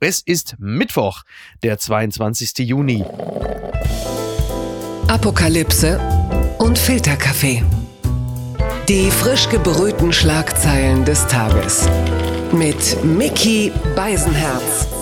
Es ist Mittwoch, der 22. Juni. Apokalypse und Filterkaffee. Die frisch gebrühten Schlagzeilen des Tages. Mit Mickey Beisenherz.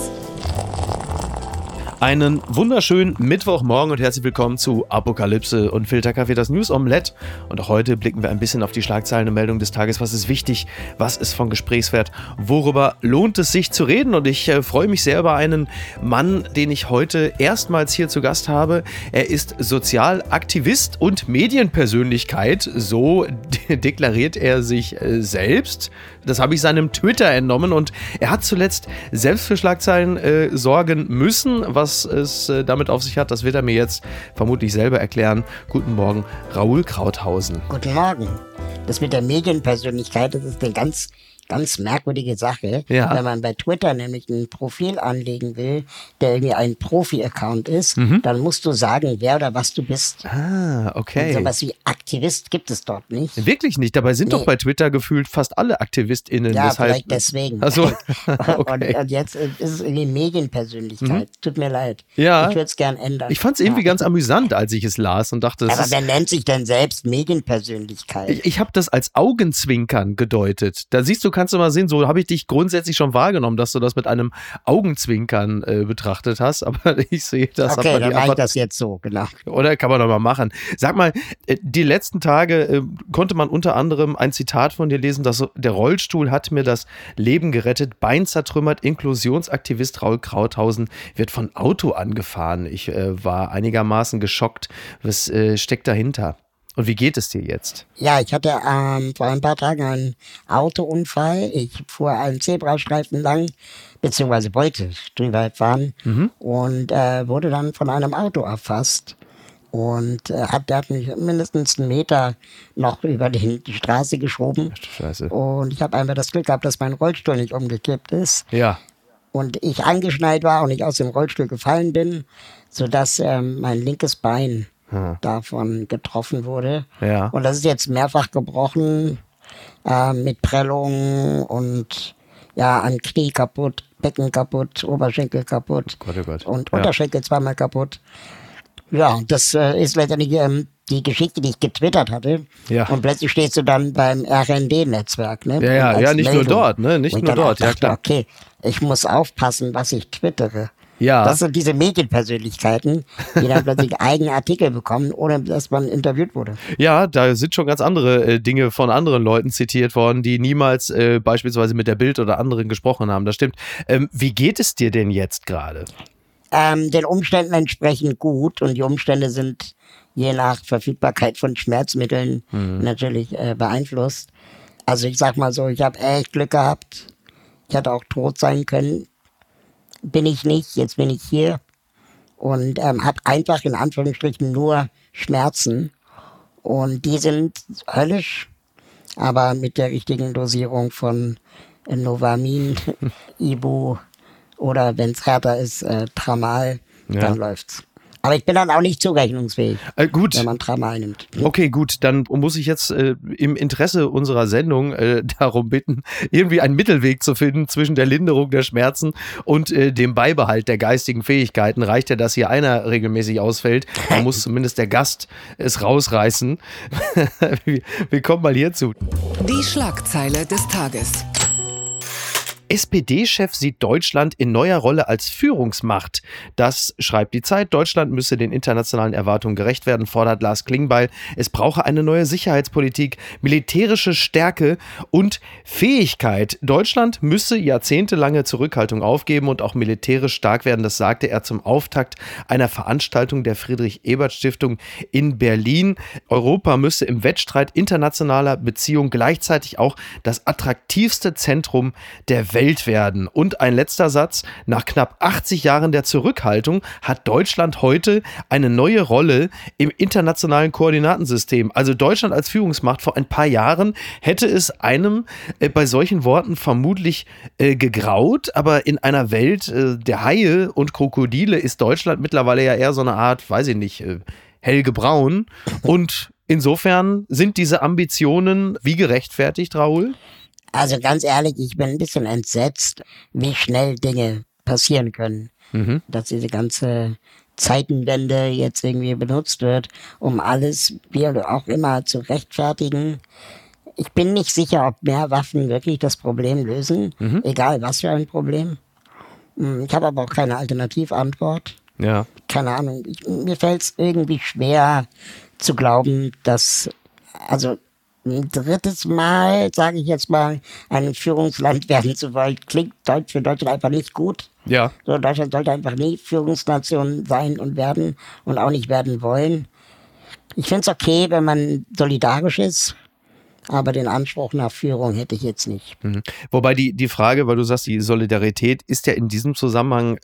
Einen wunderschönen Mittwochmorgen und herzlich willkommen zu Apokalypse und Filterkaffee, das News Omelette. Und auch heute blicken wir ein bisschen auf die Schlagzeilen und Meldungen des Tages. Was ist wichtig? Was ist von Gesprächswert? Worüber lohnt es sich zu reden? Und ich äh, freue mich sehr über einen Mann, den ich heute erstmals hier zu Gast habe. Er ist Sozialaktivist und Medienpersönlichkeit. So de deklariert er sich äh, selbst. Das habe ich seinem Twitter entnommen und er hat zuletzt selbst für Schlagzeilen äh, sorgen müssen. Was es äh, damit auf sich hat, das wird er mir jetzt vermutlich selber erklären. Guten Morgen, Raoul Krauthausen. Guten Morgen. Das mit der Medienpersönlichkeit, das ist eine ganz ganz merkwürdige Sache. Ja. Wenn man bei Twitter nämlich ein Profil anlegen will, der irgendwie ein Profi-Account ist, mhm. dann musst du sagen, wer oder was du bist. Ah, okay. Und sowas wie Aktivist gibt es dort nicht. Wirklich nicht. Dabei sind nee. doch bei Twitter gefühlt fast alle AktivistInnen. Ja, Deshalb, vielleicht deswegen. Also, okay. und, und, jetzt ist es irgendwie Medienpersönlichkeit. Mhm. Tut mir leid. Ja. Ich würde es gern ändern. Ich fand es irgendwie ja. ganz amüsant, als ich es las und dachte, Aber wer nennt sich denn selbst Medienpersönlichkeit? Ich, ich habe das als Augenzwinkern gedeutet. Da siehst du kannst du mal sehen, so habe ich dich grundsätzlich schon wahrgenommen, dass du das mit einem Augenzwinkern äh, betrachtet hast, aber ich sehe das. Okay, dann mache ich das jetzt so, genau. Oder kann man doch mal machen. Sag mal, äh, die letzten Tage äh, konnte man unter anderem ein Zitat von dir lesen, dass der Rollstuhl hat mir das Leben gerettet, Bein zertrümmert, Inklusionsaktivist Raul Krauthausen wird von Auto angefahren. Ich äh, war einigermaßen geschockt. Was äh, steckt dahinter? Und wie geht es dir jetzt? Ja, ich hatte ähm, vor ein paar Tagen einen Autounfall. Ich fuhr einen Zebrastreifen lang, beziehungsweise wollte drüber fahren mhm. und äh, wurde dann von einem Auto erfasst. Und äh, hat, der hat mich mindestens einen Meter noch über die, die Straße geschoben. Scheiße. Und ich habe einfach das Glück gehabt, dass mein Rollstuhl nicht umgekippt ist. Ja. Und ich angeschnallt war und ich aus dem Rollstuhl gefallen bin, sodass ähm, mein linkes Bein hm. davon getroffen wurde. Ja. Und das ist jetzt mehrfach gebrochen äh, mit Prellungen und ja, an Knie kaputt, Becken kaputt, Oberschenkel kaputt oh Gott, oh Gott. und Unterschenkel ja. zweimal kaputt. Ja, das äh, ist letztendlich ähm, die Geschichte, die ich getwittert hatte. Ja. Und plötzlich stehst du dann beim RND-Netzwerk. Ne? Ja, ja, ja, nicht Meldung. nur dort, ne? Nicht nur dort, dachte, ja klar. Okay, ich muss aufpassen, was ich twittere. Ja. Das sind diese Medienpersönlichkeiten, die dann plötzlich eigene Artikel bekommen, ohne dass man interviewt wurde. Ja, da sind schon ganz andere äh, Dinge von anderen Leuten zitiert worden, die niemals äh, beispielsweise mit der Bild oder anderen gesprochen haben. Das stimmt. Ähm, wie geht es dir denn jetzt gerade? Ähm, den Umständen entsprechend gut und die Umstände sind je nach Verfügbarkeit von Schmerzmitteln mhm. natürlich äh, beeinflusst. Also ich sag mal so, ich habe echt Glück gehabt. Ich hätte auch tot sein können bin ich nicht, jetzt bin ich hier und ähm, habe einfach in Anführungsstrichen nur Schmerzen und die sind höllisch, aber mit der richtigen Dosierung von Novamin, Ibu oder wenn es härter ist, äh, Tramal, ja. dann läuft's. Aber ich bin dann auch nicht zurechnungsfähig, äh, gut. wenn man Tramal nimmt. Okay, gut, dann muss ich jetzt äh, im Interesse unserer Sendung äh, darum bitten, irgendwie einen Mittelweg zu finden zwischen der Linderung der Schmerzen und äh, dem Beibehalt der geistigen Fähigkeiten. Reicht ja, dass hier einer regelmäßig ausfällt, dann muss zumindest der Gast es rausreißen. Wir kommen mal hierzu. Die Schlagzeile des Tages. SPD-Chef sieht Deutschland in neuer Rolle als Führungsmacht. Das schreibt die Zeit. Deutschland müsse den internationalen Erwartungen gerecht werden, fordert Lars Klingbeil. Es brauche eine neue Sicherheitspolitik, militärische Stärke und Fähigkeit. Deutschland müsse jahrzehntelange Zurückhaltung aufgeben und auch militärisch stark werden. Das sagte er zum Auftakt einer Veranstaltung der Friedrich-Ebert-Stiftung in Berlin. Europa müsse im Wettstreit internationaler Beziehungen gleichzeitig auch das attraktivste Zentrum der Welt Welt werden. Und ein letzter Satz. Nach knapp 80 Jahren der Zurückhaltung hat Deutschland heute eine neue Rolle im internationalen Koordinatensystem. Also Deutschland als Führungsmacht vor ein paar Jahren hätte es einem äh, bei solchen Worten vermutlich äh, gegraut. Aber in einer Welt äh, der Haie und Krokodile ist Deutschland mittlerweile ja eher so eine Art, weiß ich nicht, äh, Helge Braun. Und insofern sind diese Ambitionen wie gerechtfertigt, Raoul? Also ganz ehrlich, ich bin ein bisschen entsetzt, wie schnell Dinge passieren können. Mhm. Dass diese ganze Zeitenwende jetzt irgendwie benutzt wird, um alles, wie auch immer, zu rechtfertigen. Ich bin nicht sicher, ob mehr Waffen wirklich das Problem lösen, egal was für ein Problem. Hm, Ich habe aber auch keine Alternativantwort. Ja. Keine Ahnung. Ich, mir fällt es irgendwie schwer zu glauben, dass, also drittes Mal, sage ich jetzt mal, ein Führungsland werden zu wollen, klingt Deutsch für Deutschland einfach nicht gut. Ja. So, Deutschland sollte einfach nie Führungsnation sein und werden und auch nicht werden wollen. Ich finde es okay, wenn man solidarisch ist, aber den Anspruch nach Führung hätte ich jetzt nicht. Mhm. Wobei die, die Frage, weil du sagst, die Solidarität ist ja in diesem Zusammenhang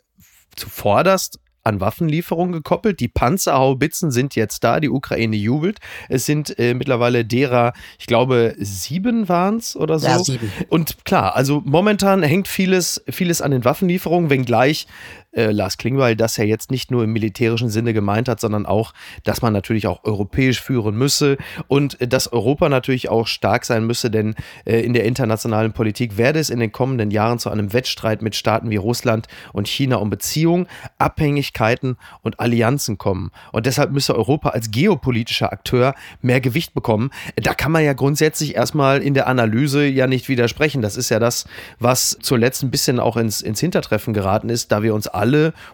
zuvorderst an Waffenlieferungen gekoppelt. Die Panzerhaubitzen sind jetzt da, die Ukraine jubelt. Es sind äh, mittlerweile derer, ich glaube, sieben waren es oder so. Ja, sieben. Und klar, also momentan hängt vieles, vieles an den Waffenlieferungen, wenngleich äh, Lars Klingbeil das ja jetzt nicht nur im militärischen Sinne gemeint hat, sondern auch, dass man natürlich auch europäisch führen müsse und äh, dass Europa natürlich auch stark sein müsse, denn äh, in der internationalen Politik werde es in den kommenden Jahren zu einem Wettstreit mit Staaten wie Russland und China um Beziehungen, Abhängigkeiten und Allianzen kommen. Und deshalb müsse Europa als geopolitischer Akteur mehr Gewicht bekommen. Da kann man ja grundsätzlich erstmal in der Analyse ja nicht widersprechen. Das ist ja das, was zuletzt ein bisschen auch ins, ins Hintertreffen geraten ist, da wir uns alle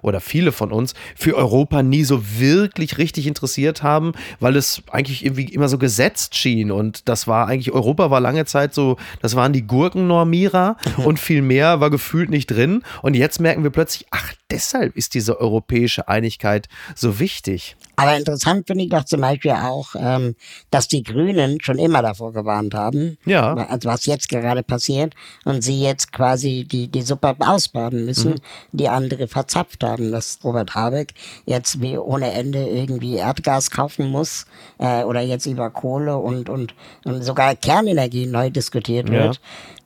oder viele von uns für Europa nie so wirklich richtig interessiert haben, weil es eigentlich irgendwie immer so gesetzt schien. Und das war eigentlich, Europa war lange Zeit so, das waren die Gurkennormierer und viel mehr war gefühlt nicht drin. Und jetzt merken wir plötzlich, ach, deshalb ist diese europäische Einigkeit so wichtig. Aber interessant finde ich doch zum Beispiel auch, ähm, dass die Grünen schon immer davor gewarnt haben, Ja. also was jetzt gerade passiert, und sie jetzt quasi die, die Suppe ausbaden müssen, die andere verzapft haben, dass Robert Habeck jetzt wie ohne Ende irgendwie Erdgas kaufen muss äh, oder jetzt über Kohle und, und, und sogar Kernenergie neu diskutiert Ja. wird.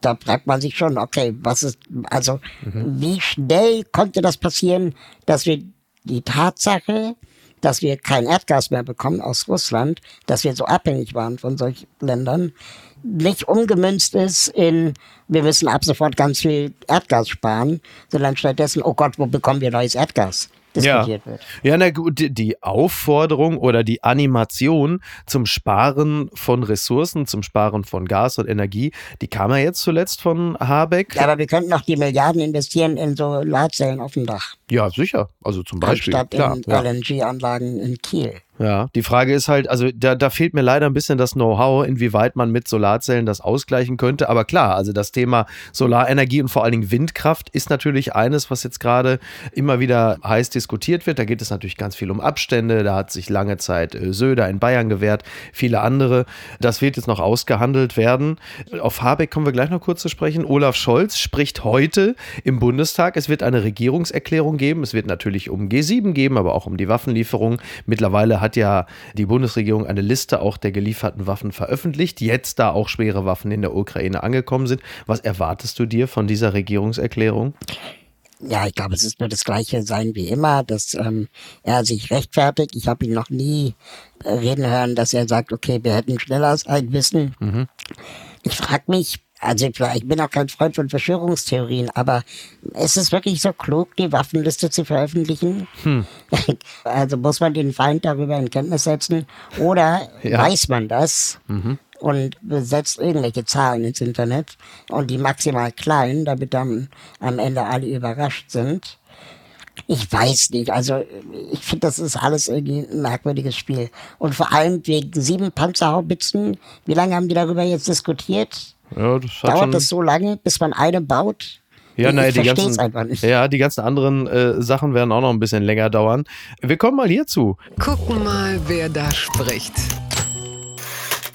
Da fragt man sich schon, okay, was ist, also wie schnell konnte das passieren, dass wir die Tatsache, dass wir kein Erdgas mehr bekommen aus Russland, dass wir so abhängig waren von solchen Ländern, nicht umgemünzt ist in, wir müssen ab sofort ganz viel Erdgas sparen, sondern stattdessen, oh Gott, wo bekommen wir neues Erdgas? Diskutiert ja. wird. Ja, na gut, die- Aufforderung oder die Animation zum Sparen von Ressourcen, zum Sparen von Gas und Energie, die kam ja jetzt zuletzt von Habeck. Ja, aber wir könnten noch die Milliarden investieren in Solarzellen auf dem Dach, Ja, sicher. Also zum Beispiel. anstatt in ja. LNG-Anlagen in Kiel. Ja, die Frage ist halt, also da, da fehlt mir leider ein bisschen das Know-how, inwieweit man mit Solarzellen das ausgleichen könnte. Aber klar, also das Thema Solarenergie und vor allen Dingen Windkraft ist natürlich eines, was jetzt gerade immer wieder heiß diskutiert wird. Da geht es natürlich ganz viel um Abstände. Da hat sich lange Zeit äh, Söder in Bayern gewährt, viele andere. Das wird jetzt noch ausgehandelt werden. Auf Habeck kommen wir gleich noch kurz zu sprechen. Olaf Scholz spricht heute im Bundestag. Es wird eine Regierungserklärung geben. Es wird natürlich um G7 geben, aber auch um die Waffenlieferung. Mittlerweile hat ja die Bundesregierung eine Liste auch der gelieferten Waffen veröffentlicht. Jetzt, da auch schwere Waffen in der Ukraine angekommen sind. Was erwartest du dir von dieser Regierungserklärung? Ja, ich glaube, es ist nur das Gleiche sein wie immer, dass ähm, er sich rechtfertigt. Ich habe ihn noch nie äh, reden hören, dass er sagt, okay, wir hätten schneller sein müssen. Ich frage mich, also ich bin auch kein Freund von Verschwörungstheorien, aber ist es wirklich so klug, die Waffenliste zu veröffentlichen? Also muss man den Feind darüber in Kenntnis setzen oder Ja. weiß man das? und setzt irgendwelche Zahlen ins Internet und die maximal klein, damit dann am Ende alle überrascht sind. Ich weiß nicht, also ich finde, das ist alles irgendwie ein merkwürdiges Spiel. Und vor allem wegen sieben Panzerhaubitzen, wie lange haben die darüber jetzt diskutiert? Ja, das hat Dauert das so lange, bis man eine baut? Ja, ich naja, die verstehe es ganzen, einfach nicht. ja, die ganzen anderen äh, Sachen werden auch noch ein bisschen länger dauern. Wir kommen mal hierzu. Gucken mal, wer da spricht.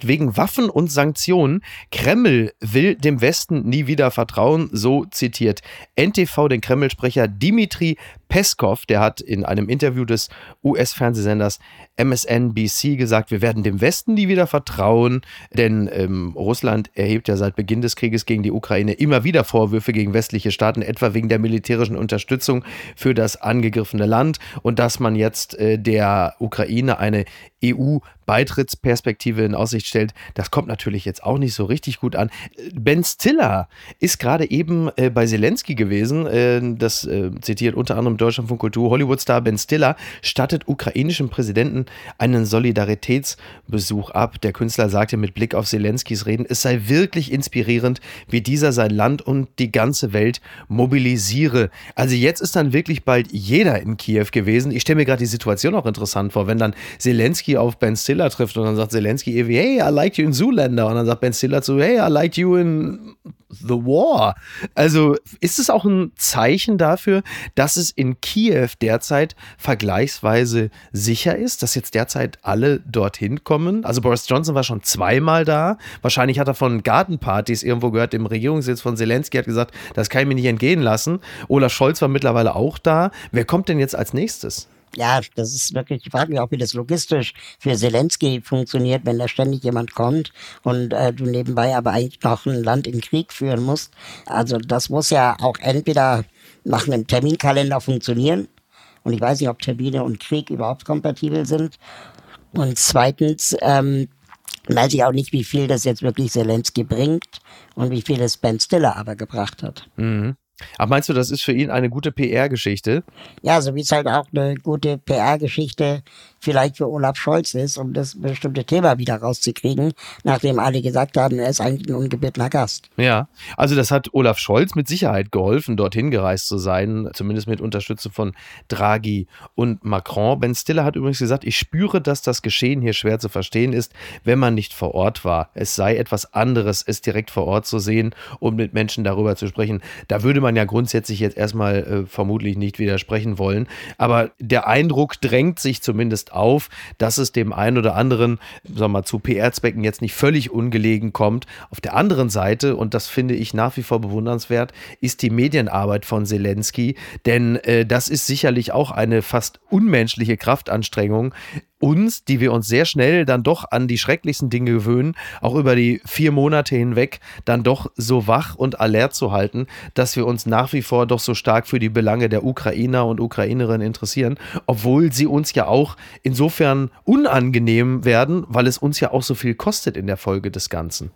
Wegen Waffen und Sanktionen. Kreml will dem Westen nie wieder vertrauen, so zitiert NTV den Kreml-Sprecher Dimitri Peskov. Der hat in einem Interview des US-Fernsehsenders MSNBC gesagt, wir werden dem Westen nie wieder vertrauen, denn ähm, Russland erhebt ja seit Beginn des Krieges gegen die Ukraine immer wieder Vorwürfe gegen westliche Staaten, etwa wegen der militärischen Unterstützung für das angegriffene Land und dass man jetzt äh, der Ukraine eine EU-Beitrittsperspektive in Aussicht stellt. Das kommt natürlich jetzt auch nicht so richtig gut an. Ben Stiller ist gerade eben äh, bei Zelensky gewesen. Äh, das äh, zitiert unter anderem Deutschlandfunk Kultur. Hollywood-Star Ben Stiller stattet ukrainischen Präsidenten einen Solidaritätsbesuch ab. Der Künstler sagte mit Blick auf Zelenskys Reden, es sei wirklich inspirierend, wie dieser sein Land und die ganze Welt mobilisiere. Also jetzt ist dann wirklich bald jeder in Kiew gewesen. Ich stelle mir gerade die Situation auch interessant vor, wenn dann Zelensky auf Ben Stiller trifft und dann sagt Zelensky irgendwie, hey, I like you in Zoolander. Und dann sagt Ben Stiller zu, hey, I like you in The War. Also ist es auch ein Zeichen dafür, dass es in Kiew derzeit vergleichsweise sicher ist, dass jetzt derzeit alle dorthin kommen? Also Boris Johnson war schon zweimal da. Wahrscheinlich hat er von Gartenpartys irgendwo gehört, im Regierungssitz von Zelensky hat gesagt, das kann ich mir nicht entgehen lassen. Olaf Scholz war mittlerweile auch da. Wer kommt denn jetzt als nächstes? Ja, das ist wirklich, ich frage mich auch, wie das logistisch für Zelensky funktioniert, wenn da ständig jemand kommt und äh, du nebenbei aber eigentlich noch ein Land in Krieg führen musst. Also das muss ja auch entweder nach einem Terminkalender funktionieren. Und ich weiß nicht, ob Termine und Krieg überhaupt kompatibel sind. Und zweitens ähm, weiß ich auch nicht, wie viel das jetzt wirklich Zelensky bringt und wie viel es Ben Stiller aber gebracht hat. Mhm. Aber meinst du, das ist für ihn eine gute PR-Geschichte? Ja, so wie es halt auch eine gute PR-Geschichte vielleicht für Olaf Scholz ist, um das bestimmte Thema wieder rauszukriegen, nachdem alle gesagt haben, er ist eigentlich ein ungebettener Gast. Ja, also das hat Olaf Scholz mit Sicherheit geholfen, dorthin gereist zu sein, zumindest mit Unterstützung von Draghi und Macron. Ben Stiller hat übrigens gesagt, ich spüre, dass das Geschehen hier schwer zu verstehen ist, wenn man nicht vor Ort war. Es sei etwas anderes, es direkt vor Ort zu sehen und mit Menschen darüber zu sprechen. Da würde man ja grundsätzlich jetzt erstmal äh, vermutlich nicht widersprechen wollen. Aber der Eindruck drängt sich zumindest auf, dass es dem einen oder anderen, sagen wir mal, zu PR-Zwecken jetzt nicht völlig ungelegen kommt. Auf der anderen Seite, und das finde ich nach wie vor bewundernswert, ist die Medienarbeit von Zelensky, denn äh, das ist sicherlich auch eine fast unmenschliche Kraftanstrengung, uns, die wir uns sehr schnell dann doch an die schrecklichsten Dinge gewöhnen, auch über die vier Monate hinweg dann doch so wach und alert zu halten, dass wir uns nach wie vor doch so stark für die Belange der Ukrainer und Ukrainerinnen interessieren, obwohl sie uns ja auch insofern unangenehm werden, weil es uns ja auch so viel kostet in der Folge des Ganzen.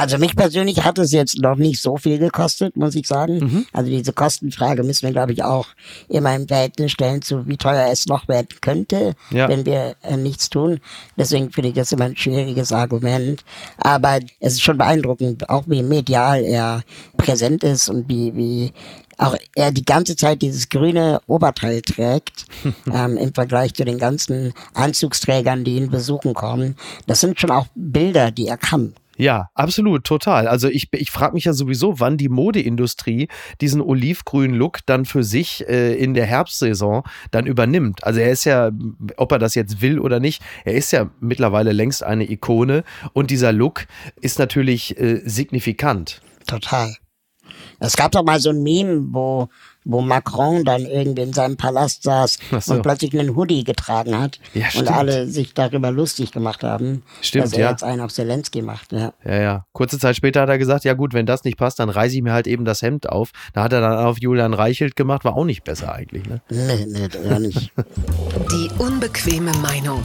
Also mich persönlich hat es jetzt noch nicht so viel gekostet, muss ich sagen. Mhm. Also diese Kostenfrage müssen wir, glaube ich, auch immer im Verhältnis stellen zu, wie teuer es noch werden könnte, ja. wenn wir äh, nichts tun. Deswegen finde ich das immer ein schwieriges Argument. Aber es ist schon beeindruckend, auch wie medial er präsent ist und wie, wie auch er die ganze Zeit dieses grüne Oberteil trägt, ähm, im Vergleich zu den ganzen Anzugsträgern, die ihn besuchen kommen. Das sind schon auch Bilder, die er kann. Ja, absolut, total. Also ich, ich frage mich ja sowieso, wann die Modeindustrie diesen olivgrünen Look dann für sich äh, in der Herbstsaison dann übernimmt. Also er ist ja, ob er das jetzt will oder nicht, er ist ja mittlerweile längst eine Ikone und dieser Look ist natürlich äh, signifikant. Total. Es gab doch mal so ein Meme, wo wo Macron dann irgendwie in seinem Palast saß so. und plötzlich einen Hoodie getragen hat ja, und alle sich darüber lustig gemacht haben, stimmt, dass er ja. jetzt einen auf Zelensky macht. Ja. ja, ja. Kurze Zeit später hat er gesagt, ja gut, wenn das nicht passt, dann reiße ich mir halt eben das Hemd auf. Da hat er dann auf Julian Reichelt gemacht, war auch nicht besser eigentlich. Ne? Nee, nee, gar nicht. Die unbequeme Meinung.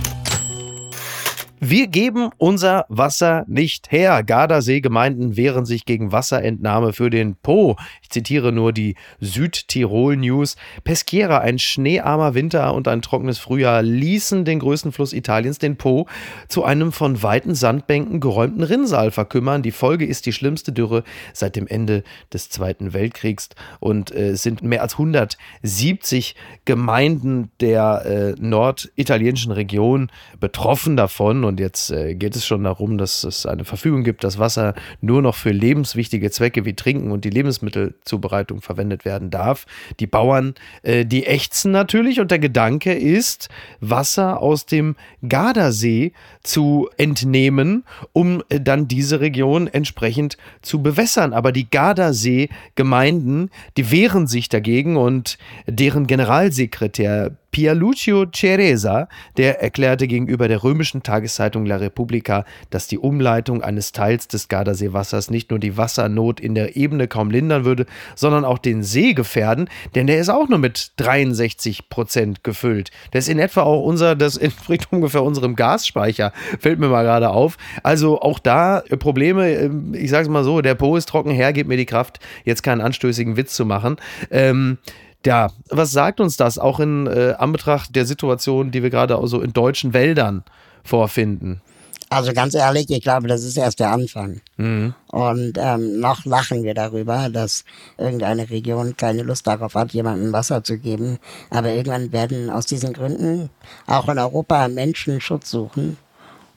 Wir geben unser Wasser nicht her. Gardasee-Gemeinden wehren sich gegen Wasserentnahme für den Po. Ich zitiere nur die Südtirol News. Peschiera, ein schneearmer Winter und ein trockenes Frühjahr ließen den größten Fluss Italiens, den Po, zu einem von weiten Sandbänken geräumten Rinnsal verkümmern. Die Folge ist die schlimmste Dürre seit dem Ende des Zweiten Weltkriegs und äh, es sind mehr als 170 Gemeinden der äh, norditalienischen Region betroffen davon und jetzt äh, geht es schon darum, dass es eine Verfügung gibt, dass Wasser nur noch für lebenswichtige Zwecke wie Trinken und die Lebensmittelzubereitung verwendet werden darf. Die Bauern, äh, die ächzen natürlich und der Gedanke ist, Wasser aus dem Gardasee zu entnehmen, um äh, dann diese Region entsprechend zu bewässern. Aber die Gardasee-Gemeinden, die wehren sich dagegen und deren Generalsekretär Pierlucio Ceresa, der erklärte gegenüber der römischen Tageszeitung La Repubblica, dass die Umleitung eines Teils des Gardaseewassers nicht nur die Wassernot in der Ebene kaum lindern würde, sondern auch den See gefährden, denn der ist auch nur mit 63 Prozent gefüllt. Der ist in etwa auch unser, das entspricht ungefähr unserem Gasspeicher, fällt mir mal gerade auf. Also auch da Probleme, ähm, ich sage es mal so, der Po ist trocken, her, gib mir die Kraft, jetzt keinen anstößigen Witz zu machen. Ähm, ja, was sagt uns das auch in äh, Anbetracht der Situation, die wir gerade so in deutschen Wäldern vorfinden? Also ganz ehrlich, ich glaube, das ist erst der Anfang. Mhm. Und ähm, noch lachen wir darüber, dass irgendeine Region keine Lust darauf hat, jemandem Wasser zu geben. Aber irgendwann werden aus diesen Gründen auch in Europa Menschen Schutz suchen.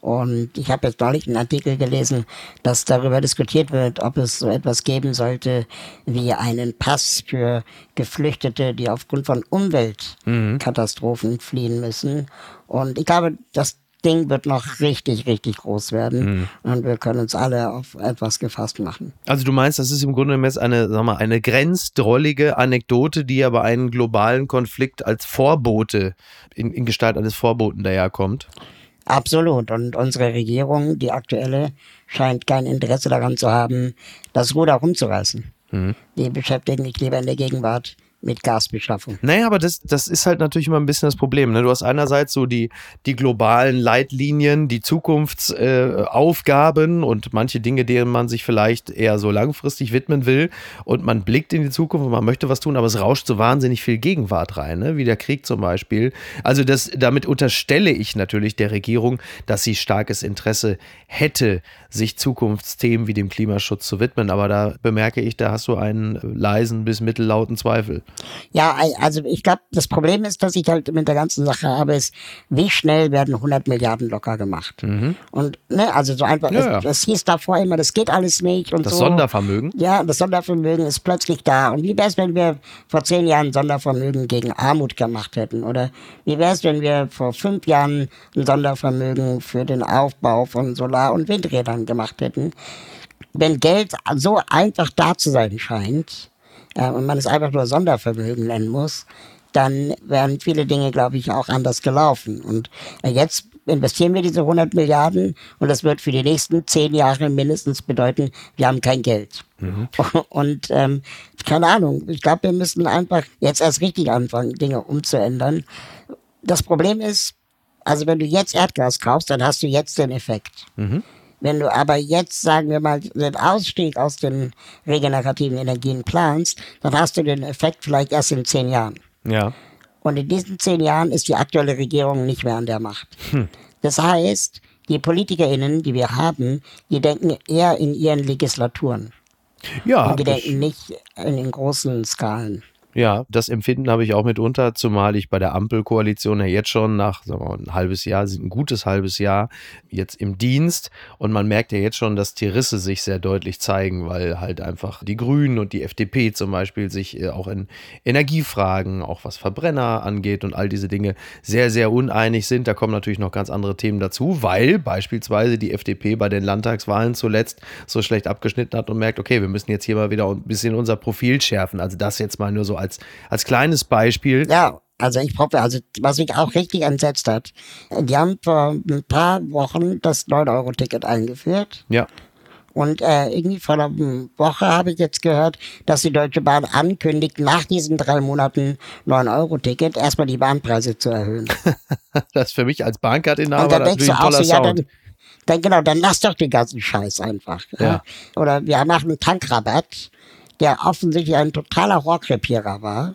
Und ich habe jetzt neulich einen Artikel gelesen, dass darüber diskutiert wird, ob es so etwas geben sollte wie einen Pass für Geflüchtete, die aufgrund von Umweltkatastrophen mhm. fliehen müssen. Und ich glaube, das Ding wird noch richtig, richtig groß werden mhm. und wir können uns alle auf etwas gefasst machen. Also du meinst, das ist im Grunde genommen eine, sag mal, eine grenzdrollige Anekdote, die aber einen globalen Konflikt als Vorbote in, in Gestalt eines Vorboten daherkommt? Absolut. Und unsere Regierung, die aktuelle, scheint kein Interesse daran zu haben, das Ruder rumzureißen. Mhm. Die beschäftigen sich lieber in der Gegenwart mit Gasbeschaffung. Naja, aber das, das ist halt natürlich immer ein bisschen das Problem. Ne? Du hast einerseits so die, die globalen Leitlinien, die Zukunftsaufgaben äh, und manche Dinge, denen man sich vielleicht eher so langfristig widmen will. Und man blickt in die Zukunft und man möchte was tun, aber es rauscht so wahnsinnig viel Gegenwart rein, ne? wie der Krieg zum Beispiel. Also das, damit unterstelle ich natürlich der Regierung, dass sie starkes Interesse hätte, sich Zukunftsthemen wie dem Klimaschutz zu widmen. Aber da bemerke ich, da hast du einen leisen bis mittellauten Zweifel. Ja, also ich glaube, das Problem ist, dass ich halt mit der ganzen Sache habe, ist, wie schnell werden 100 Milliarden locker gemacht. Mhm. Und, ne, also so einfach, ja, es, es, hieß davor immer, das geht alles nicht und das so. Das Sondervermögen? Ja, das Sondervermögen ist plötzlich da. Und wie wäre es, wenn wir vor zehn Jahren Sondervermögen gegen Armut gemacht hätten? Oder wie wäre es, wenn wir vor fünf Jahren ein Sondervermögen für den Aufbau von Solar- und Windrädern gemacht hätten? Wenn Geld so einfach da zu sein scheint, äh, und man es einfach nur Sondervermögen nennen muss, dann wären viele Dinge, glaube ich, auch anders gelaufen. Und äh, jetzt investieren wir diese 100 Milliarden und das wird für die nächsten zehn Jahre mindestens bedeuten, wir haben kein Geld. Mhm. Und ähm, keine Ahnung, ich glaube, wir müssen einfach jetzt erst richtig anfangen, Dinge umzuändern. Das Problem ist, also wenn du jetzt Erdgas kaufst, dann hast du jetzt den Effekt. Mhm. Wenn du aber jetzt, sagen wir mal, den Ausstieg aus den regenerativen Energien planst, dann hast du den Effekt vielleicht erst in zehn Jahren. Ja. Und in diesen zehn Jahren ist die aktuelle Regierung nicht mehr an der Macht. Hm. Das heißt, die PolitikerInnen, die wir haben, die denken eher in ihren Legislaturen. Ja. Und die denken nicht in den großen Skalen. Ja, das Empfinden habe ich auch mitunter, zumal ich bei der Ampelkoalition ja jetzt schon nach sagen wir mal, ein halbes Jahr, ein gutes halbes Jahr jetzt im Dienst und man merkt ja jetzt schon, dass die Risse sich sehr deutlich zeigen, weil halt einfach die Grünen und die FDP zum Beispiel sich äh, auch in Energiefragen, auch was Verbrenner angeht und all diese Dinge sehr, sehr uneinig sind. Da kommen natürlich noch ganz andere Themen dazu, weil beispielsweise die FDP bei den Landtagswahlen zuletzt so schlecht abgeschnitten hat und merkt, okay, wir müssen jetzt hier mal wieder ein bisschen unser Profil schärfen. Also das jetzt mal nur so als als, kleines Beispiel. Ja, also ich hoffe, also was mich auch richtig entsetzt hat, die haben vor ein paar Wochen das 9-Euro-Ticket eingeführt. Ja. Und äh, irgendwie vor einer Woche habe ich jetzt gehört, dass die Deutsche Bahn ankündigt, nach diesen drei Monaten 9-Euro-Ticket erstmal die Bahnpreise zu erhöhen. das ist für mich als Bahncard-Inhaber natürlich ein toller so, ja, dann, dann, genau, dann lass doch den ganzen Scheiß einfach. Ja. Oder wir machen einen Tankrabatt der offensichtlich ein totaler Rohrkrepierer war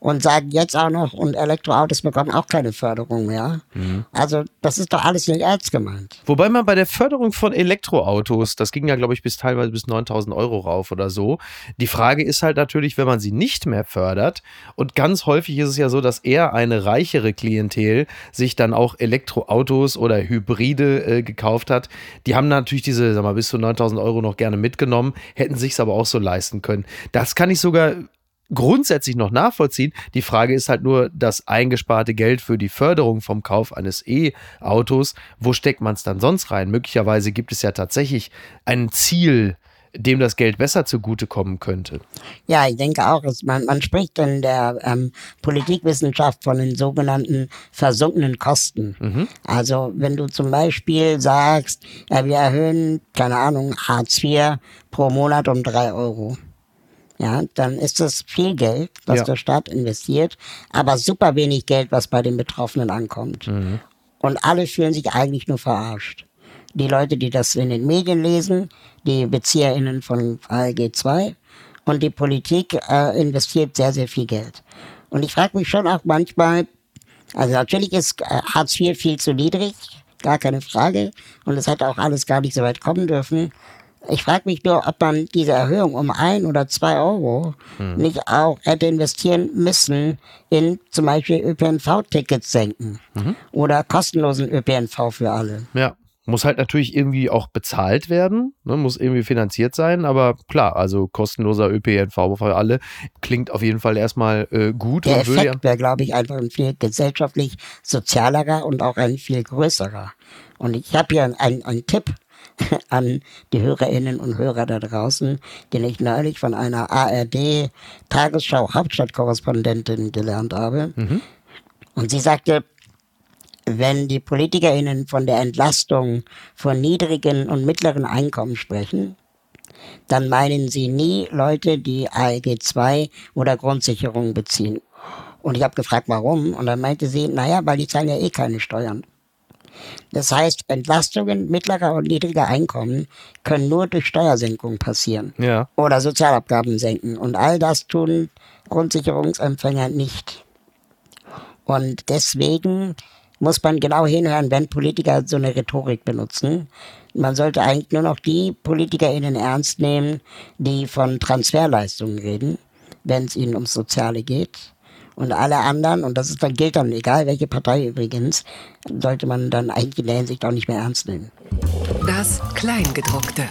und sagen jetzt auch noch, und Elektroautos bekommen auch keine Förderung mehr. Mhm. Also das ist doch alles nicht ernst gemeint. Wobei man bei der Förderung von Elektroautos, das ging ja, glaube ich, bis teilweise bis 9000 Euro rauf oder so. Die Frage ist halt natürlich, wenn man sie nicht mehr fördert, und ganz häufig ist es ja so, dass eher eine reichere Klientel sich dann auch Elektroautos oder Hybride äh, gekauft hat. Die haben natürlich diese, sag mal, bis zu 9000 Euro noch gerne mitgenommen, hätten sich es aber auch so leisten können. Das kann ich sogar grundsätzlich noch nachvollziehen. Die Frage ist halt nur das eingesparte Geld für die Förderung vom Kauf eines E-Autos. Wo steckt man es dann sonst rein? Möglicherweise gibt es ja tatsächlich ein Ziel, dem das Geld besser zugutekommen könnte. Ja, ich denke auch, es, man, man spricht in der ähm, Politikwissenschaft von den sogenannten versunkenen Kosten. Mhm. Also wenn du zum Beispiel sagst, äh, wir erhöhen, keine Ahnung, Hartz IV pro Monat um drei Euro. Ja, dann ist das viel Geld, was ja. der Staat investiert, aber super wenig Geld, was bei den Betroffenen ankommt. Mhm. Und alle fühlen sich eigentlich nur verarscht. Die Leute, die das in den Medien lesen, die BezieherInnen von ALG 2 und die Politik äh, investiert sehr, sehr viel Geld. Und ich frage mich schon auch manchmal, also natürlich ist äh, Hartz IV viel zu niedrig, gar keine Frage. Und es hätte auch alles gar nicht so weit kommen dürfen. Ich frage mich nur, ob man diese Erhöhung um ein oder zwei Euro hm. nicht auch hätte investieren müssen in zum Beispiel ÖPNV-Tickets senken mhm. oder kostenlosen ÖPNV für alle. Ja. Muss halt natürlich irgendwie auch bezahlt werden, ne, muss irgendwie finanziert sein, aber klar, also kostenloser ÖPNV für alle klingt auf jeden Fall erstmal äh, gut. Der Effekt wäre, glaube ich, einfach ein viel gesellschaftlich sozialerer und auch ein viel größerer. Und ich habe hier einen, einen Tipp an die Hörerinnen und Hörer da draußen, den ich neulich von einer ARD Tagesschau Hauptstadtkorrespondentin gelernt habe. Mhm. Und sie sagte, wenn die PolitikerInnen von der Entlastung von niedrigen und mittleren Einkommen sprechen, dann meinen sie nie Leute, die ALG 2 oder Grundsicherung beziehen. Und ich habe gefragt, warum? Und dann meinte sie, naja, weil die zahlen ja eh keine Steuern. Das heißt, Entlastungen mittlerer und niedriger Einkommen können nur durch Steuersenkung passieren. Ja. Oder Sozialabgaben senken. Und all das tun Grundsicherungsempfänger nicht. Und deswegen muss man genau hinhören, wenn Politiker so eine Rhetorik benutzen. Man sollte eigentlich nur noch die PolitikerInnen ernst nehmen, die von Transferleistungen reden, wenn es ihnen ums Soziale geht. Und alle anderen, und das ist dann, gilt dann, egal welche Partei übrigens, sollte man dann eigentlich in der Hinsicht auch nicht mehr ernst nehmen. Das Kleingedruckte.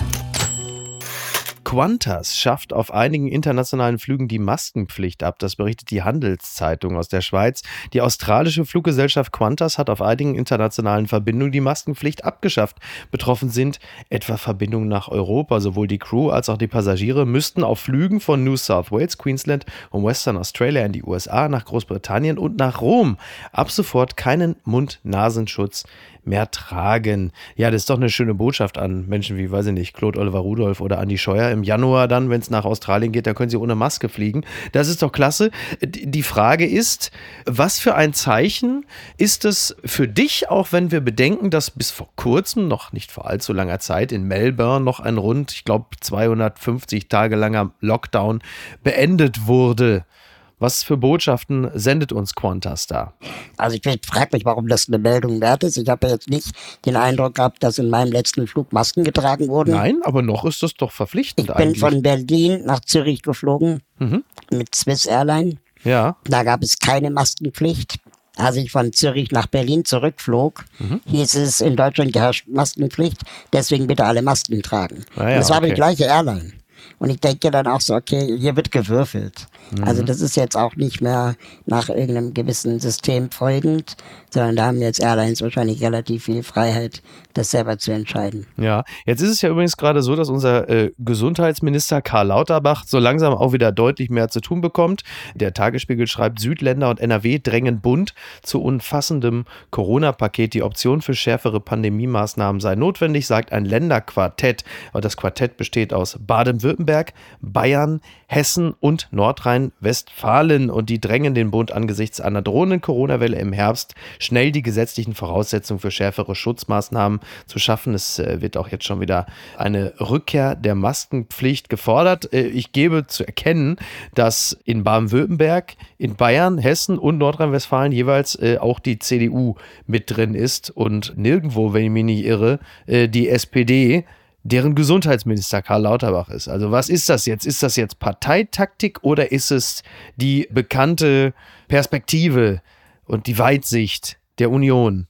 Qantas schafft auf einigen internationalen Flügen die Maskenpflicht ab. Das berichtet die Handelszeitung aus der Schweiz. Die australische Fluggesellschaft Qantas hat auf einigen internationalen Verbindungen die Maskenpflicht abgeschafft. Betroffen sind etwa Verbindungen nach Europa. Sowohl die Crew als auch die Passagiere müssten auf Flügen von New South Wales, Queensland und Western Australia in die USA, nach Großbritannien und nach Rom ab sofort keinen Mund-Nasenschutz mehr tragen. Ja, das ist doch eine schöne Botschaft an Menschen wie, weiß ich nicht, Claude Oliver Rudolph oder Andy Scheuer. Im Januar dann, wenn es nach Australien geht, da können sie ohne Maske fliegen. Das ist doch klasse. Die Frage ist, was für ein Zeichen ist es für dich, auch wenn wir bedenken, dass bis vor kurzem, noch nicht vor allzu langer Zeit, in Melbourne noch ein rund, ich glaube, 250 Tage langer Lockdown beendet wurde? Was für Botschaften sendet uns Qantas da? Also ich frage mich, warum das eine Meldung wert ist. Ich habe jetzt nicht den Eindruck gehabt, dass in meinem letzten Flug Masken getragen wurden. Nein, aber noch ist das doch verpflichtend. Ich bin eigentlich. von Berlin nach Zürich geflogen mhm. mit Swiss Airline. Ja. Da gab es keine Maskenpflicht. Als ich von Zürich nach Berlin zurückflog, mhm. hieß es, in Deutschland herrscht Maskenpflicht, deswegen bitte alle Masken tragen. Ah ja, das war okay. die gleiche Airline. Und ich denke dann auch so, okay, hier wird gewürfelt. Mhm. Also das ist jetzt auch nicht mehr nach irgendeinem gewissen System folgend, sondern da haben jetzt Airlines wahrscheinlich relativ viel Freiheit, das selber zu entscheiden. Ja, jetzt ist es ja übrigens gerade so, dass unser äh, Gesundheitsminister Karl Lauterbach so langsam auch wieder deutlich mehr zu tun bekommt. Der Tagesspiegel schreibt, Südländer und NRW drängen bunt zu umfassendem Corona-Paket. Die Option für schärfere Pandemiemaßnahmen sei notwendig, sagt ein Länderquartett. Aber das Quartett besteht aus Baden-Württemberg, Bayern, Hessen und Nordrhein-Westfalen. Und die drängen den Bund angesichts einer drohenden Corona-Welle im Herbst schnell die gesetzlichen Voraussetzungen für schärfere Schutzmaßnahmen zu schaffen. Es äh, wird auch jetzt schon wieder eine Rückkehr der Maskenpflicht gefordert. Äh, ich gebe zu erkennen, dass in Baden-Württemberg, in Bayern, Hessen und Nordrhein-Westfalen jeweils äh, auch die CDU mit drin ist und nirgendwo, wenn ich mich nicht irre, die SPD deren Gesundheitsminister Karl Lauterbach ist. Also was ist das jetzt? Ist das jetzt Parteitaktik oder ist es die bekannte Perspektive und die Weitsicht der Union,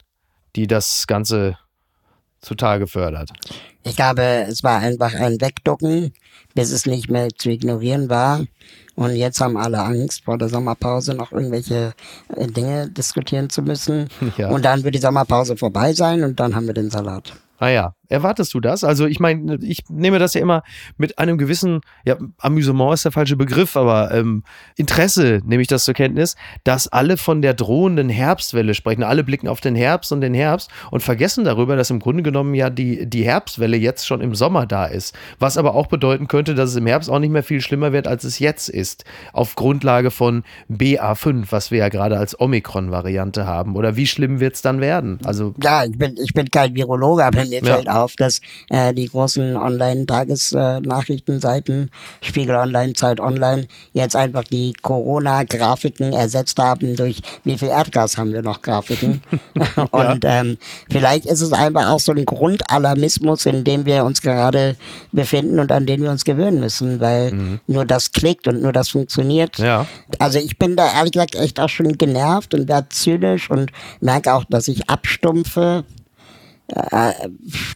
die das Ganze zutage fördert? Ich glaube, es war einfach ein Wegducken, bis es nicht mehr zu ignorieren war. Und jetzt haben alle Angst, vor der Sommerpause noch irgendwelche äh, Dinge diskutieren zu müssen. Ja. Und dann wird die Sommerpause vorbei sein und dann haben wir den Salat. Ah ja, Erwartest du das? Also ich meine, ich nehme das ja immer mit einem gewissen, ja, Amüsement ist der falsche Begriff, aber ähm, Interesse nehme ich das zur Kenntnis, dass alle von der drohenden Herbstwelle sprechen. Alle blicken auf den Herbst und den Herbst und vergessen darüber, dass im Grunde genommen ja die, die Herbstwelle jetzt schon im Sommer da ist. Was aber auch bedeuten könnte, dass es im Herbst auch nicht mehr viel schlimmer wird, als es jetzt ist. Auf Grundlage von BA5, was wir ja gerade als Omikron-Variante haben. Oder wie schlimm wird es dann werden? Also ja, ich bin, ich bin kein Virologe, aber mir ja. fällt auf, dass äh, die großen Online-Tagesnachrichtenseiten, Spiegel Online, Zeit Online, jetzt einfach die Corona-Grafiken ersetzt haben durch wie viel Erdgas haben wir noch Grafiken. Und ja. ähm, vielleicht ist es einfach auch so ein Grundalarmismus, in dem wir uns gerade befinden und an den wir uns gewöhnen müssen, weil mhm. nur das klickt und nur das funktioniert. Ja. Also ich bin da ehrlich gesagt echt auch schon genervt und werde zynisch und merke auch, dass ich abstumpfe äh,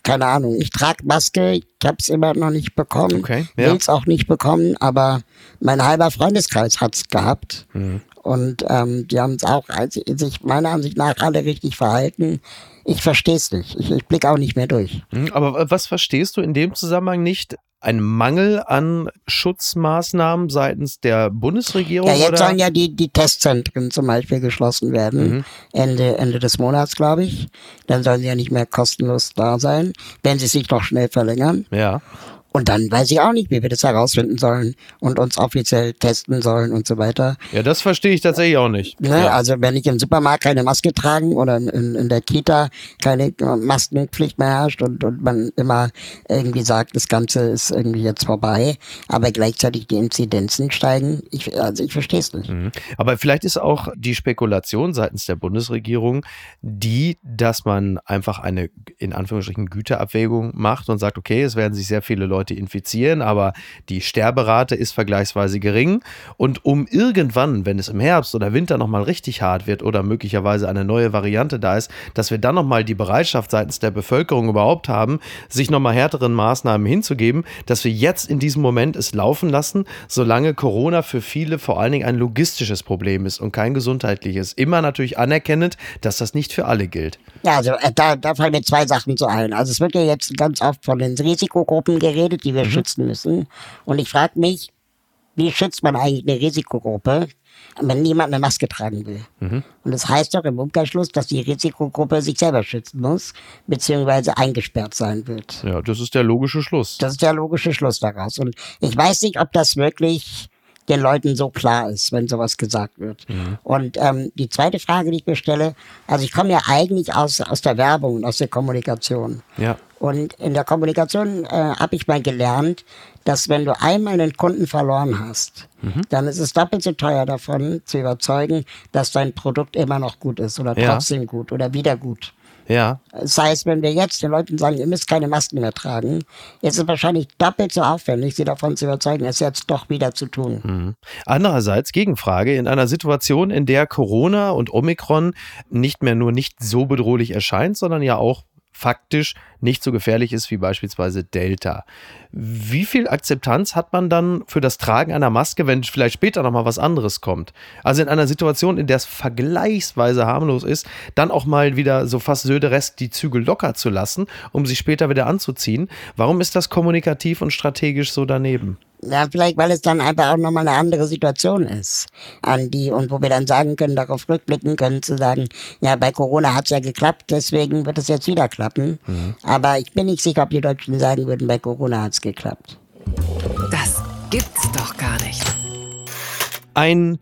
keine Ahnung, ich trage Maske, ich habe es immer noch nicht bekommen, okay, ja. will es auch nicht bekommen, aber mein halber Freundeskreis hat es gehabt. Mhm. Und ähm, die haben es auch sich meiner Ansicht nach alle richtig verhalten. Ich verstehe es nicht. Ich, ich blicke auch nicht mehr durch. Mhm, aber was verstehst du in dem Zusammenhang nicht? Ein Mangel an Schutzmaßnahmen seitens der Bundesregierung? Ja, jetzt oder? sollen ja die, die Testzentren zum Beispiel geschlossen werden. Mhm. Ende, Ende des Monats, glaube ich. Dann sollen sie ja nicht mehr kostenlos da sein, wenn sie sich doch schnell verlängern. Ja. Und dann weiß ich auch nicht, wie wir das herausfinden sollen und uns offiziell testen sollen und so weiter. Ja, das verstehe ich tatsächlich auch nicht. Ne? Ja. Also wenn ich im Supermarkt keine Maske tragen oder in, in, der Kita keine Maskenpflicht mehr herrscht und, und man immer irgendwie sagt, das Ganze ist irgendwie jetzt vorbei, aber gleichzeitig die Inzidenzen steigen, ich, also ich verstehe es nicht. Mhm. Aber vielleicht ist auch die Spekulation seitens der Bundesregierung die, dass man einfach eine in Anführungsstrichen Güterabwägung macht und sagt, okay, es werden sich sehr viele Leute Leute infizieren, aber die Sterberate ist vergleichsweise gering. Und um irgendwann, wenn es im Herbst oder Winter nochmal richtig hart wird oder möglicherweise eine neue Variante da ist, dass wir dann nochmal die Bereitschaft seitens der Bevölkerung überhaupt haben, sich nochmal härteren Maßnahmen hinzugeben, dass wir jetzt in diesem Moment es laufen lassen, solange Corona für viele vor allen Dingen ein logistisches Problem ist und kein gesundheitliches. Immer natürlich anerkennend, dass das nicht für alle gilt. Ja, also äh, da, da fallen mir zwei Sachen zu ein. Also es wird ja jetzt ganz oft von den Risikogruppen geredet, die wir mhm. schützen müssen. Und ich frage mich, wie schützt man eigentlich eine Risikogruppe, wenn niemand eine Maske tragen will? Mhm. Und das heißt doch im Umkehrschluss, dass die Risikogruppe sich selber schützen muss, beziehungsweise eingesperrt sein wird. Ja, das ist der logische Schluss. Das ist der logische Schluss daraus. Und ich weiß nicht, ob das wirklich den Leuten so klar ist, wenn sowas gesagt wird. Mhm. Und ähm, die zweite Frage, die ich mir stelle, also ich komme ja eigentlich aus, aus der Werbung und aus der Kommunikation. Ja. Und in der Kommunikation äh, habe ich mal gelernt, dass wenn du einmal einen Kunden verloren hast, mhm. dann ist es doppelt so teuer davon zu überzeugen, dass dein Produkt immer noch gut ist oder trotzdem ja. gut oder wieder gut. Ja. Das heißt, wenn wir jetzt den Leuten sagen, ihr müsst keine Masken mehr tragen, ist es wahrscheinlich doppelt so aufwendig, sie davon zu überzeugen, es jetzt doch wieder zu tun. Mhm. Andererseits, Gegenfrage, in einer Situation, in der Corona und Omikron nicht mehr nur nicht so bedrohlich erscheint, sondern ja auch faktisch nicht so gefährlich ist wie beispielsweise Delta. Wie viel Akzeptanz hat man dann für das Tragen einer Maske, wenn vielleicht später nochmal was anderes kommt? Also in einer Situation, in der es vergleichsweise harmlos ist, dann auch mal wieder so fast Söderesk die Zügel locker zu lassen, um sie später wieder anzuziehen. Warum ist das kommunikativ und strategisch so daneben? Ja, vielleicht, weil es dann einfach auch nochmal eine andere Situation ist, an die, und wo wir dann sagen können, darauf rückblicken können, zu sagen, ja, bei Corona hat es ja geklappt, deswegen wird es jetzt wieder klappen. Mhm. Aber ich bin nicht sicher, ob die Deutschen sagen würden, bei Corona hat es geklappt. Das gibt's doch gar nicht. Ein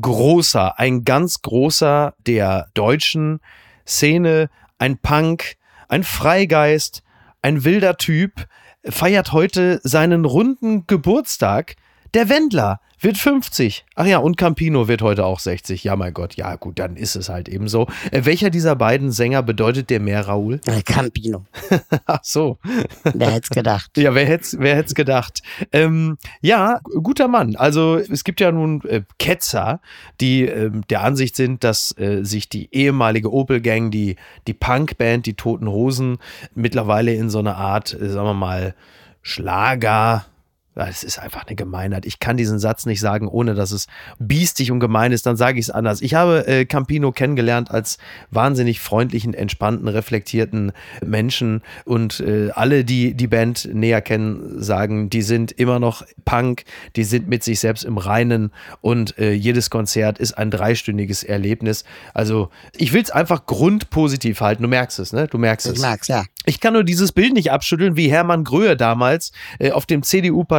großer, ein ganz großer der deutschen Szene, ein Punk, ein Freigeist, ein wilder Typ, feiert heute seinen runden Geburtstag. Der Wendler wird 50. Ach ja, und Campino wird heute auch 60. Ja, mein Gott, ja, gut, dann ist es halt eben so. Äh, welcher dieser beiden Sänger bedeutet dir mehr, Raoul? Äh, Campino. Ach so. Wer hätte es gedacht? Ja, wer hätte wer hätt's gedacht? Ähm, ja, guter Mann. Also, es gibt ja nun äh, Ketzer, die äh, der Ansicht sind, dass äh, sich die ehemalige Opel-Gang, die, die Punkband, die Toten Hosen, mittlerweile in so eine Art, äh, sagen wir mal, Schlager, Das ist einfach eine Gemeinheit. Ich kann diesen Satz nicht sagen, ohne dass es biestig und gemein ist. Dann sage ich es anders. Ich habe äh, Campino kennengelernt als wahnsinnig freundlichen, entspannten, reflektierten Menschen. Und äh, alle, die die Band näher kennen, sagen, die sind immer noch Punk, die sind mit sich selbst im Reinen. Und äh, jedes Konzert ist ein dreistündiges Erlebnis. Also ich will es einfach grundpositiv halten. Du merkst es, ne? Du merkst Ich es. mag's, ja. Ich kann nur dieses Bild nicht abschütteln, wie Hermann Gröhe damals äh, auf dem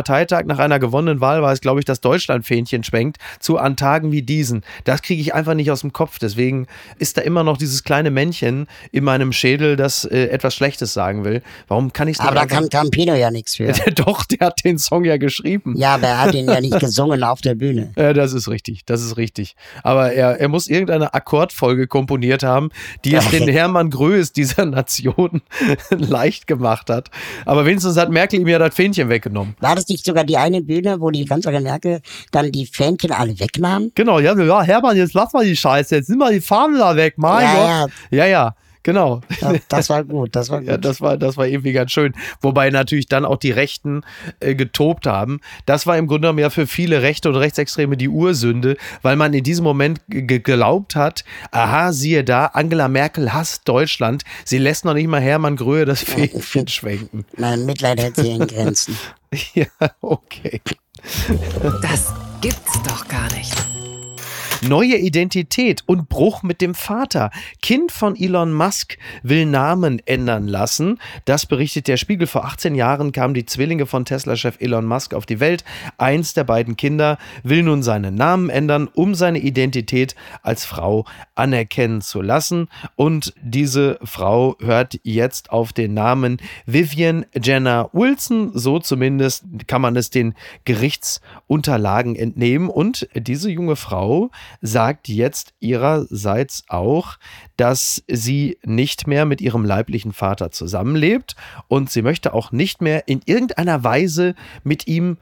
CDU-Parteitag nach einer gewonnenen Wahl war es, glaube ich, das Deutschlandfähnchen schwenkt, zu an Tagen wie diesen. Das kriege ich einfach nicht aus dem Kopf. Deswegen ist da immer noch dieses kleine Männchen in meinem Schädel, das äh, etwas Schlechtes sagen will. Warum kann ich es nicht Aber da kann Campino ja nichts für. Doch, der hat den Song ja geschrieben. Ja, aber er hat ihn ja nicht gesungen auf der Bühne. Ja, das ist richtig, das ist richtig. Aber er, er muss irgendeine Akkordfolge komponiert haben, die es den Hermann Größ dieser Nation leicht gemacht hat. Aber wenigstens hat Merkel ihm ja das Fähnchen weggenommen. War das nicht sogar die eine Bühne, wo die Kanzlerin Merkel dann die Fähnchen alle wegnahm? Genau, ja, ja, Hermann, jetzt lass mal die Scheiße, jetzt nimm mal die Fahnen da weg, mein Ja, Gott. Ja, ja, genau. Ja, das war gut, das war gut. Ja, das war, das war irgendwie ganz schön. Wobei natürlich dann auch die Rechten äh, getobt haben. Das war im Grunde genommen ja für viele Rechte und Rechtsextreme die Ursünde, weil man in diesem Moment ge- geglaubt hat, aha, siehe da, Angela Merkel hasst Deutschland. Sie lässt noch nicht mal Hermann Gröhe das Fähnchen schwenken. mein Mitleid hält sich in Grenzen. Ja, okay. Das gibt's doch gar nicht. Neue Identität und Bruch mit dem Vater. Kind von Elon Musk will Namen ändern lassen. Das berichtet der Spiegel. Vor 18 Jahren kamen die Zwillinge von Tesla-Chef Elon Musk auf die Welt. Eins der beiden Kinder will nun seinen Namen ändern, um seine Identität als Frau anerkennen zu lassen. Und diese Frau hört jetzt auf den Namen Vivian Jenner Wilson. So zumindest kann man es den Gerichtsunterlagen entnehmen. Und diese junge Frau sagt jetzt ihrerseits auch, dass sie nicht mehr mit ihrem leiblichen Vater zusammenlebt und sie möchte auch nicht mehr in irgendeiner Weise mit ihm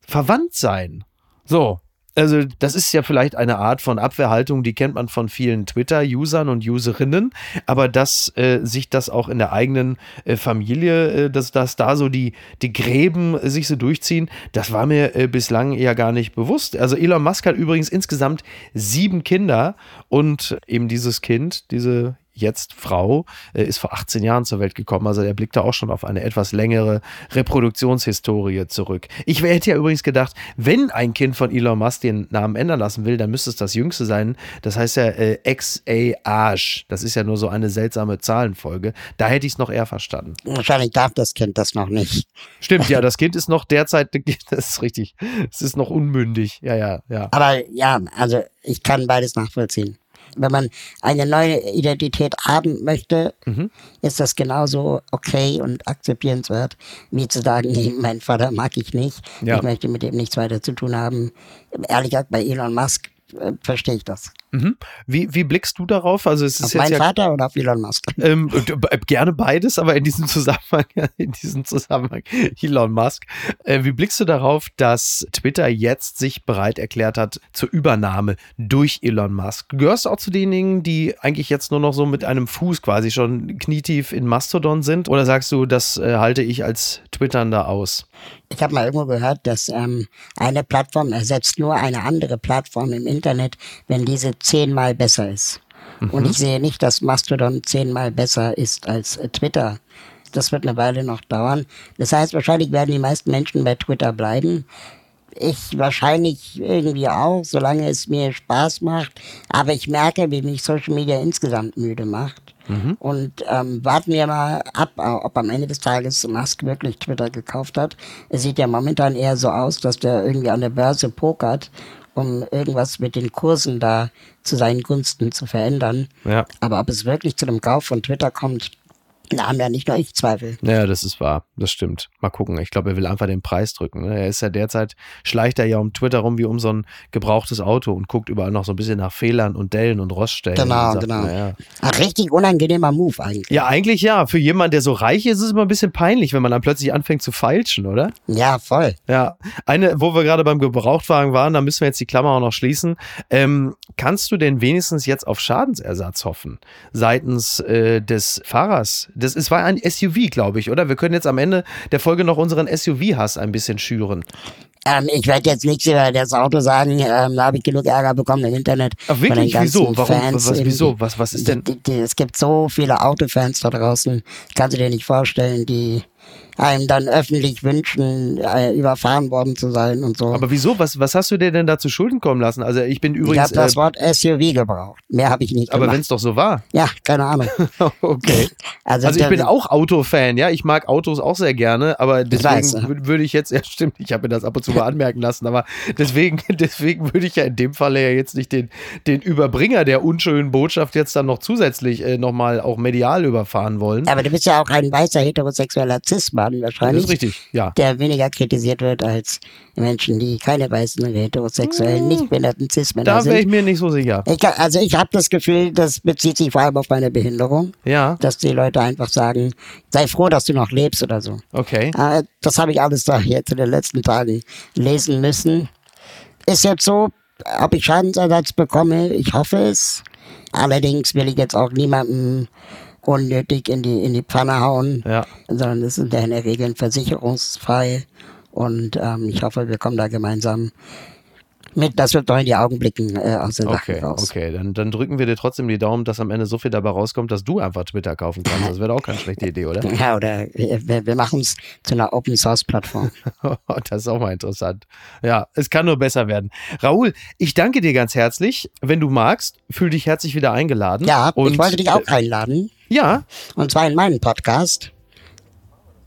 verwandt sein. So. Also, das ist ja vielleicht eine Art von Abwehrhaltung, die kennt man von vielen Twitter-Usern und Userinnen, aber dass äh, sich das auch in der eigenen äh, Familie, äh, dass, dass da so die, die Gräben äh, sich so durchziehen, das war mir äh, bislang ja gar nicht bewusst. Also, Elon Musk hat übrigens insgesamt sieben Kinder und eben dieses Kind, diese jetzt Frau, äh, ist vor 18 Jahren zur Welt gekommen. Also er blickt da auch schon auf eine etwas längere Reproduktionshistorie zurück. Ich hätte ja übrigens gedacht, wenn ein Kind von Elon Musk den Namen ändern lassen will, dann müsste es das jüngste sein. Das heißt ja äh, XA-Age. Das ist ja nur so eine seltsame Zahlenfolge. Da hätte ich es noch eher verstanden. Wahrscheinlich darf das Kind das noch nicht. Stimmt, ja, das Kind ist noch derzeit, das ist richtig, es ist noch unmündig. Ja, ja, ja. Aber ja, also ich kann beides nachvollziehen. Wenn man eine neue Identität haben möchte, Mhm. ist das genauso okay und akzeptierenswert, wie zu sagen, nee, meinen Vater mag ich nicht, Ja. ich möchte mit dem nichts weiter zu tun haben. Ehrlich gesagt, bei Elon Musk äh, verstehe ich das. Mhm. Wie, wie blickst du darauf? Also es ist Auf jetzt meinen ja Vater oder auf Elon Musk? Ähm, d- b- gerne beides, aber in diesem Zusammenhang, in diesem Zusammenhang, Elon Musk. Äh, wie blickst du darauf, dass Twitter jetzt sich bereit erklärt hat zur Übernahme durch Elon Musk? Du gehörst auch zu denjenigen, die eigentlich jetzt nur noch so mit einem Fuß quasi schon knietief in Mastodon sind? Oder sagst du, das äh, halte ich als Twitternder aus? Ich habe mal irgendwo gehört, dass ähm, eine Plattform ersetzt nur eine andere Plattform im Internet, wenn diese zehnmal besser ist. Und ich sehe nicht, dass Mastodon zehnmal besser ist als äh, Twitter. Das wird eine Weile noch dauern. Das heißt, wahrscheinlich werden die meisten Menschen bei Twitter bleiben. Ich wahrscheinlich irgendwie auch, solange es mir Spaß macht. Aber ich merke, wie mich Social Media insgesamt müde macht. Und ähm, warten wir mal ab, ob am Ende des Tages Musk wirklich Twitter gekauft hat. Es sieht ja momentan eher so aus, dass der irgendwie an der Börse pokert, um irgendwas mit den Kursen da zu seinen Gunsten zu verändern. Ja. Aber ob es wirklich zu dem Kauf von Twitter kommt, da haben ja nicht nur ich Zweifel. Ja, das ist wahr. Das stimmt. Mal gucken. Ich glaube, er will einfach den Preis drücken. ne? Er ist ja derzeit, schleicht er ja um Twitter rum wie um so ein gebrauchtes Auto und guckt überall noch so ein bisschen nach Fehlern und Dellen und Roststellen. Genau, sagt, genau. na Ja. Ein richtig unangenehmer Move eigentlich. ja, eigentlich ja. Für jemanden, der so reich ist, ist es immer ein bisschen peinlich, wenn man dann plötzlich anfängt zu feilschen, oder? Ja, voll. Ja, eine, wo wir gerade beim Gebrauchtwagen waren, da müssen wir jetzt die Klammer auch noch schließen. Ähm, kannst du denn wenigstens jetzt auf Schadensersatz hoffen seitens äh, des Fahrers? Das es war ein SUV, glaube ich, oder? Wir können jetzt am Ende Ende der Folge noch unseren SUV-Hass ein bisschen schüren. Ähm, ich werde jetzt nichts über das Auto sagen, ähm, da habe ich genug Ärger bekommen im Internet. Ach, wirklich? Wieso? Warum? Fans Was, wieso? Was, was ist denn? Die, die, es gibt so viele Autofans da draußen, kannst du dir nicht vorstellen, die einem dann öffentlich wünschen, äh, überfahren worden zu sein und so. Aber wieso? Was, was hast du dir denn da zu Schulden kommen lassen? Also ich bin ich übrigens. habe das äh, Wort SUV gebraucht. Mehr habe ich nicht aber wenn es doch so war. Ja, keine Ahnung. okay. Also, Also ich bin auch Autofan, ja. Ich mag Autos auch sehr gerne, aber deswegen würde ich jetzt, ja stimmt, ich habe mir das ab und zu mal anmerken lassen, aber deswegen, deswegen würde ich ja in dem Falle ja jetzt nicht den, den Überbringer der unschönen Botschaft jetzt dann noch zusätzlich äh, nochmal auch medial überfahren wollen. Aber du bist ja auch ein weißer heterosexueller Cis-Mann Das wahrscheinlich. ist richtig, ja. Der weniger kritisiert wird als Menschen, die keine weißen, heterosexuellen, nicht behinderten Cis-Männer Da wäre ich sind. mir nicht so sicher. Ich, also ich habe das Gefühl, das bezieht sich vor allem auf meine Behinderung, Ja, dass die Leute einfach sagen, sei froh, dass du noch lebst oder so. okay. Äh, Das habe ich alles da jetzt in den letzten Tagen lesen müssen. Ist jetzt so, ob ich Schadensersatz bekomme, ich hoffe es. Allerdings will ich jetzt auch niemandem unnötig in die, in die Pfanne hauen, Ja. sondern es sind ja in der Regel versicherungsfrei. Und ähm, ich hoffe, wir kommen da gemeinsam mit, das wird doch in die Augen blicken äh, aus Sache Okay, raus. okay. Dann, dann drücken wir dir trotzdem die Daumen, dass am Ende so viel dabei rauskommt, dass du einfach Twitter kaufen kannst. Das wäre doch auch keine schlechte Idee, oder? Ja, oder wir, wir machen es zu einer Open Source Plattform. Das ist auch mal interessant. Ja, es kann nur besser werden. Raoul, ich danke dir ganz herzlich. Wenn du magst, fühl dich herzlich wieder eingeladen. Ja, Und, ich wollte dich auch äh, einladen. Ja, Und zwar in meinen Podcast.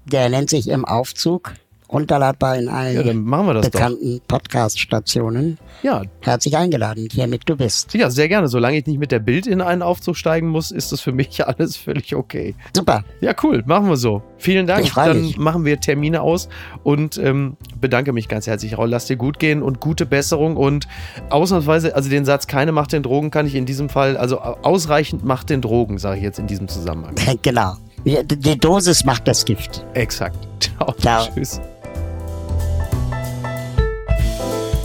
Der nennt sich Im Aufzug. Runterladbar in allen ja, dann machen wir das doch. bekannten Podcast-Stationen. Ja, Herzlich eingeladen, hiermit du bist. ja, sehr gerne. Solange ich nicht mit der Bild in einen Aufzug steigen muss, ist das für mich alles völlig okay. Super. Ja, cool. Machen wir so. Vielen Dank. Ich Dann mich. machen wir Termine aus und ähm, bedanke mich ganz herzlich. Raoul, lass dir gut gehen und gute Besserung. Und ausnahmsweise, also den Satz, keine Macht den Drogen, kann ich in diesem Fall, also ausreichend Macht den Drogen, sage ich jetzt in diesem Zusammenhang. genau. Die die Dosis macht das Gift. Exakt. Ciao. Ciao. Tschüss.